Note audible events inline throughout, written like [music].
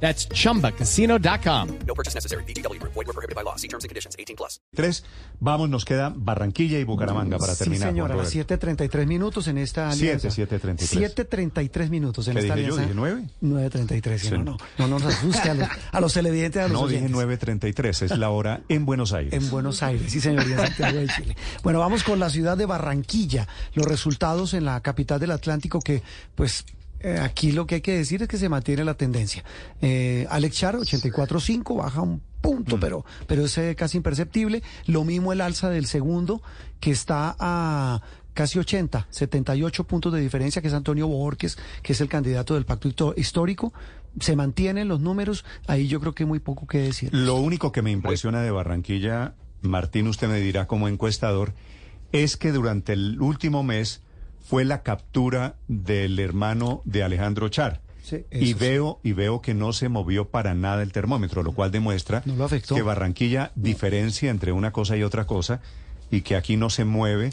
That's chumbacasino.com. No purchase necessary. BGW. Void were prohibited by law. See terms and conditions. 18 plus. Tres, vamos, nos queda Barranquilla y Bucaramanga para Sí, terminar. señora, Juan las Roberto. 7.33 minutos en esta Siete, alianza. 7:33. 7.33 minutos en ¿Qué esta dije yo? alianza. ¿Dije nueve? 9.33, sí, Sí. no, no, no nos asuste a los, a los televidentes, a los No, dije oyentes. 9.33, es la hora en Buenos Aires. En Buenos Aires, sí señor, y en Santiago de Chile. Bueno, vamos con la ciudad de Barranquilla. Los resultados en la capital del Atlántico que, pues, eh, aquí lo que hay que decir es que se mantiene la tendencia. Eh, Alex Char, 84.5, baja un Mm. punto, pero, pero es eh, casi imperceptible. Lo mismo el alza del segundo, que está a casi 80, 78 puntos de diferencia, que es Antonio Borges, que es el candidato del pacto histórico. Se mantienen los números, ahí yo creo que hay muy poco que decir. Lo único que me impresiona de Barranquilla, Martín, usted me dirá como encuestador, es que durante el último mes fue la captura del hermano de Alejandro Char. Sí, y sí. veo y veo que no se movió para nada el termómetro, lo cual demuestra No lo afectó. que Barranquilla diferencia entre una cosa y otra cosa y que aquí no se mueve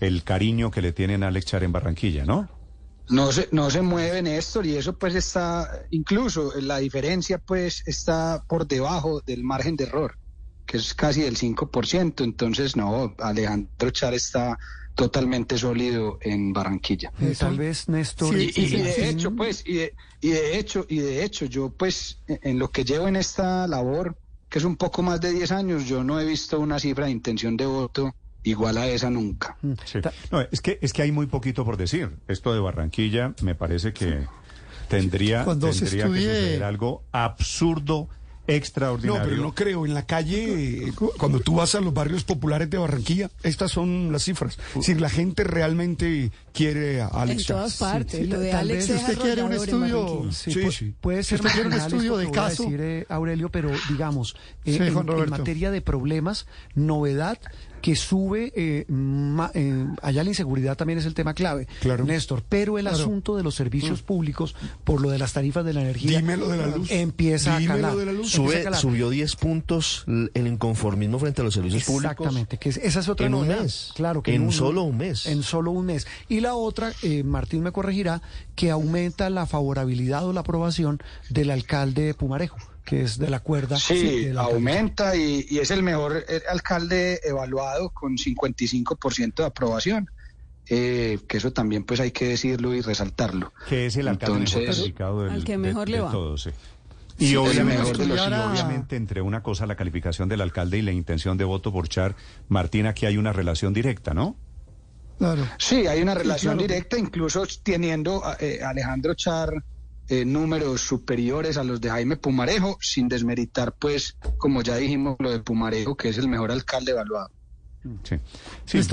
el cariño que le tienen a Alex Char en Barranquilla, ¿no? No se, no se mueve Néstor y eso pues está, incluso la diferencia pues está por debajo del margen de error, que es casi del 5%, entonces no, Alejandro Char está totalmente sólido en Barranquilla. Eh, tal vez Néstor. Y, y- y de Sí. hecho, pues, y de, y de hecho, y de hecho, yo pues, en en lo que llevo en esta labor, que es un poco más de 10 años, yo no he visto una cifra de intención de voto igual a esa nunca. Sí. No, es que es que hay muy poquito por decir. Esto de Barranquilla me parece que tendría, Cuando se tendría que suceder algo absurdo, No, extraordinario. pero no creo. En la calle, cu- cuando tú vas a los barrios populares de Barranquilla, estas son las cifras. Si la gente realmente quiere a Alex En todas partes. sí, lo de tal Alex vez es usted quiere un estudio-. Sí, Sí, sí. puede ser Si usted quiere un estudio de caso- decir, eh, Aurelio, pero digamos, eh, Sí, en, materia de problemas, novedad que sube, eh, ma- eh, allá la inseguridad también es el tema clave, Claro. Néstor, pero el Claro. Mm. asunto de los servicios públicos, por lo de las tarifas de la energía, Dímelo de la luz. empieza a calar. de la luz. empieza a Sube, calar. subió 10 puntos el inconformismo frente a los servicios públicos. Exactamente, que es- esa es otra en un mes. Claro que En solo un mes. En solo un mes. Y la otra, eh, Martín me corregirá, que aumenta la favorabilidad o la aprobación del alcalde de Pumarejo, que es de la cuerda. Sí, aumenta y, y es el mejor alcalde evaluado con 55% de aprobación. Eh, que eso también pues hay que decirlo y resaltarlo. que es el alcalde mejor Entonces- calificado del, Al que mejor de le va. todos, sí. Sí, Y obviamente, mejor los entre una cosa la calificación del alcalde y la intención de voto por Char, Martín, aquí hay una relación directa, ¿no? Claro. Sí, hay una relación claro. directa, incluso teniendo eh, Alejandro Char eh, números superiores a los de Jaime Pumarejo, sin desmeritar, pues, como ya dijimos, lo de Pumarejo, que es el mejor alcalde evaluado. Sí,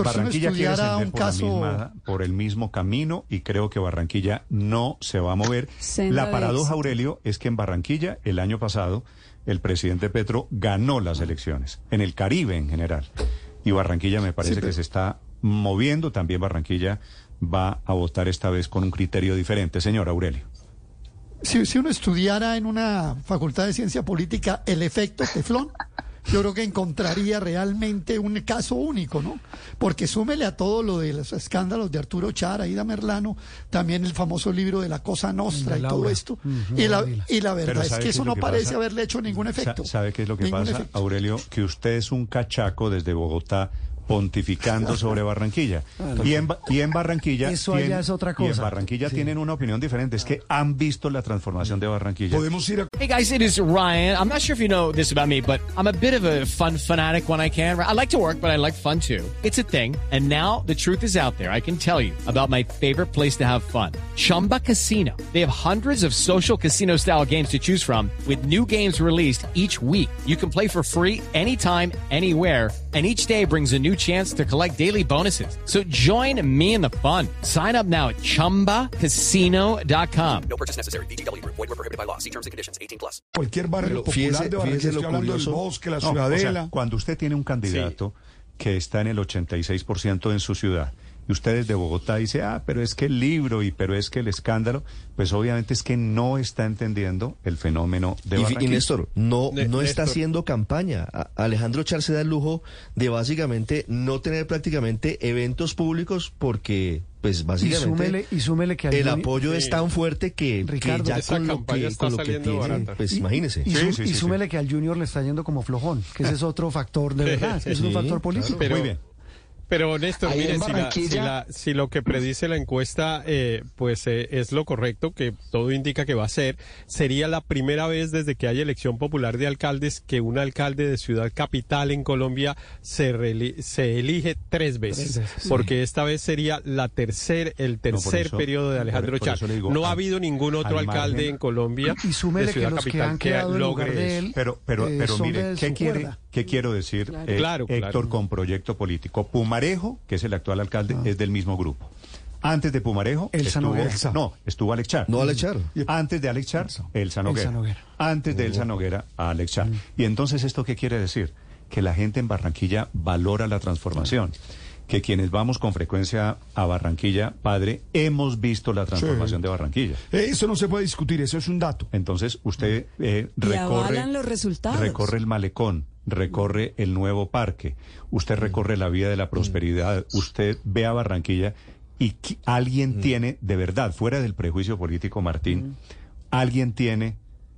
Barranquilla quiere un por, la caso- misma- por el mismo camino y creo que Barranquilla no se va a mover. Senda La paradoja. Aurelio, es que en Barranquilla el año pasado el presidente Petro ganó las elecciones, en el Caribe en general. Y Barranquilla me parece Sí, pero- que se está moviendo, también Barranquilla va a votar esta vez con un criterio diferente. Señor Aurelio. Si, si uno estudiara en una facultad de ciencia política el efecto teflón, yo creo que encontraría realmente un caso único, ¿no? Porque súmele a todo lo de los escándalos de Arturo Chara, Ida Merlano, también el famoso libro de la Cosa Nostra y todo esto. Y, la, y la verdad es ¿sabe que eso es no que parece pasa? haberle hecho ningún efecto. Sa- ¿Sabe qué es lo que Ningún pasa, efecto. Aurelio? Que usted es un cachaco desde Bogotá pontificando sobre Barranquilla. [laughs] Y en, y en Barranquilla... Eso allá es otra Y en cosa. Barranquilla Sí. tienen una opinión diferente. Es que han visto la transformación de Barranquilla. Podemos ir a Hey guys, it is Ryan. I'm not sure if you know this about me, but I'm a bit of a fun fanatic when I can. I like to work, but I like fun too. It's a thing. And now the truth is out there. I can tell you about my favorite place to have fun. Chumba Casino. They have hundreds of social casino style games to choose from with new games released each week. You can play for free anytime, anywhere. And each day brings a new chance to collect daily bonuses. So join me in the fun. Sign up now at chumbacasino.com. No purchase necessary. BGW. Void were prohibited by law. See terms and conditions. 18 plus. Cualquier barrio Pero fíjese- popular de Barranquilla, lo estoy hablando del curioso. bosque, la No, o sea, ciudadela. cuando usted tiene un candidato que está en el 86% en su ciudad y usted desde Bogotá dice, ah, pero es que el libro y pero es que el escándalo, pues obviamente es que no está entendiendo el fenómeno de Y, fi- y Barranquilla. Néstor, no, no está haciendo campaña. A- Alejandro Char se da el lujo de básicamente no tener prácticamente eventos públicos porque, pues Y básicamente, súmele, y súmele que al el apoyo es tan fuerte que, que Ricardo, ya esa con lo campaña que, está con lo que saliendo tiene, barata. pues y- imagínese. Y, Sí, sú- sí, y sí, súmele que al Junior le está yendo como flojón, que ese es otro factor de verdad, es un factor claro. político. Pero- Muy bien. Pero Néstor, Ahí mire, si la, si, la- si lo que predice la encuesta eh, pues eh, es lo correcto, que todo indica que va a ser, sería la primera vez desde que hay elección popular de alcaldes que un alcalde de ciudad capital en Colombia se, se elige tres veces, Tres veces, sí. porque esta vez sería la tercer, el No, tercer eso- periodo de Alejandro Char. digo, no ha habido ningún otro al alcalde margen- en Colombia Y de que ciudad los que capital en logre de él Pero, pero, eh, pero mire, ¿qué, quiere, cuerda. ¿Qué quiero decir, eh, Claro, claro. Héctor, con proyecto político? Pumarejo, que es el actual alcalde, Ah. es del mismo grupo. Antes de Pumarejo, Elsa estuvo, Noguera. no, estuvo Alex Char. No Alex Char. Antes de Alex Char, Elsa Noguera. Elsa Noguera. Antes de Elsa Noguera, a Alex Char. Y entonces, ¿esto qué quiere decir? Que la gente en Barranquilla valora la transformación. Que quienes vamos con frecuencia a Barranquilla, padre, hemos visto la transformación de Barranquilla. Eso no se puede discutir, eso es un dato. Entonces, usted eh, recorre, los resultados. recorre el malecón, recorre el nuevo parque, usted recorre la vía de la prosperidad, usted ve a Barranquilla y alguien tiene, de verdad, fuera del prejuicio político, Martín, alguien tiene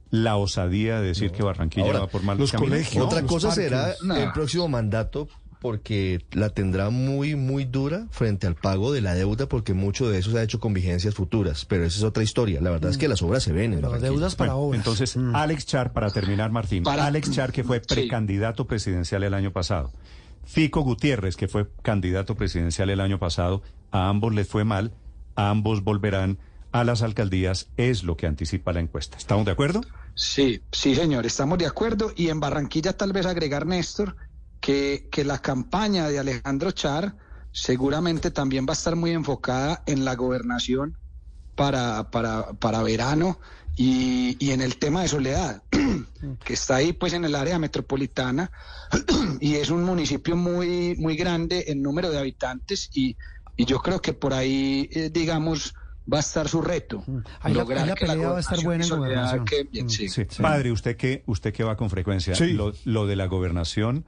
la osadía de decir que Barranquilla Ahora, va por mal los camino. colegios, Otra los cosa parques. será el próximo mandato porque la tendrá muy, muy dura frente al pago de la deuda porque mucho de eso se ha hecho con vigencias futuras. Pero esa es otra historia. La verdad es que las obras se ven. en Las deudas para Bueno, obras. Entonces, Mm. Alex Char, para terminar, Martín, Para- Alex Char, que fue Sí. precandidato presidencial el año pasado, Fico Gutiérrez, que fue candidato presidencial el año pasado, a ambos les fue mal, a ambos volverán a las alcaldías, es lo que anticipa la encuesta. ¿Estamos de acuerdo? Sí, sí, señor, estamos de acuerdo. Y en Barranquilla tal vez agregar, Néstor, que, que la campaña de Alejandro Char seguramente también va a estar muy enfocada en la gobernación para, para, para verano y, y en el tema de Soledad, que está ahí pues en el área metropolitana [clears throat] y es un municipio muy, muy grande en número de habitantes y, y yo creo que por ahí, eh, digamos, va a estar su reto. Ahí la- lograr ahí la que pelea va a estar gobernación buena en gobernación. queden bien, Mm. sí. Sí. Padre, usted que usted que va con frecuencia, Sí. lo, lo de la gobernación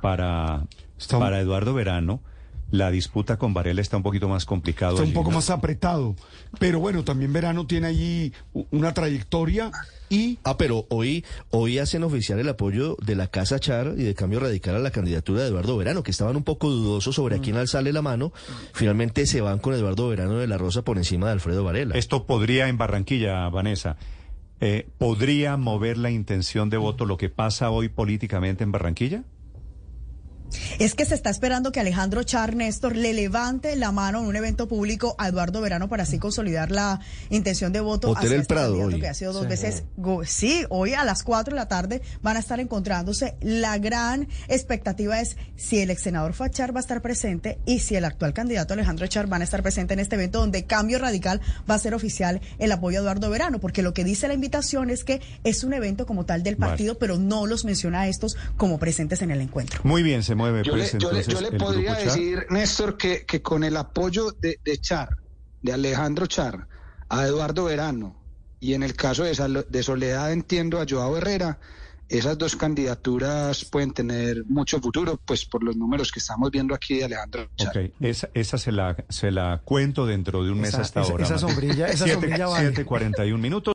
para, para Eduardo Verano, la disputa con Varela está un poquito más complicado. Está un allí, poco ¿no? más apretado. Pero bueno, también Verano tiene allí una trayectoria y Ah, pero hoy, hoy hacen oficial el apoyo de la Casa Char y de Cambio Radical a la candidatura de Eduardo Verano, que estaban un poco dudosos sobre a quién alzarle la mano. Finalmente se van con Eduardo Verano de la Rosa por encima de Alfredo Varela. Esto podría en Barranquilla, Vanessa, eh, ¿podría mover la intención de voto lo que pasa hoy políticamente en Barranquilla? Es que se está esperando que Alejandro Char Néstor le levante la mano en un evento público a Eduardo Verano para así consolidar la intención de voto. Hotel hacia El este Prado candidato hoy. Que ha sido dos Sí. veces. go- Sí, hoy a las 4 de la tarde van a estar encontrándose. La gran expectativa es si el ex senador Fachar va a estar presente y si el actual candidato Alejandro Char van a estar presente en este evento donde Cambio Radical va a ser oficial el apoyo a Eduardo Verano, porque lo que dice la invitación es que es un evento como tal del Vale. partido, pero no los menciona a estos como presentes en el encuentro. Muy bien, se mueve Yo le, pues yo le- yo le podría decir, Néstor, que, que con el apoyo de, de Char, de Alejandro Char, a Eduardo Verano, y en el caso de, Soledad entiendo a Joao Herrera, esas dos candidaturas pueden tener mucho futuro, pues por los números que estamos viendo aquí de Alejandro Char. Ok, esa, esa se, la, se la cuento dentro de un mes hasta esa- ahora. esa sombrilla- esa [laughs] Siete- sombrilla vale. 7:41 minutos.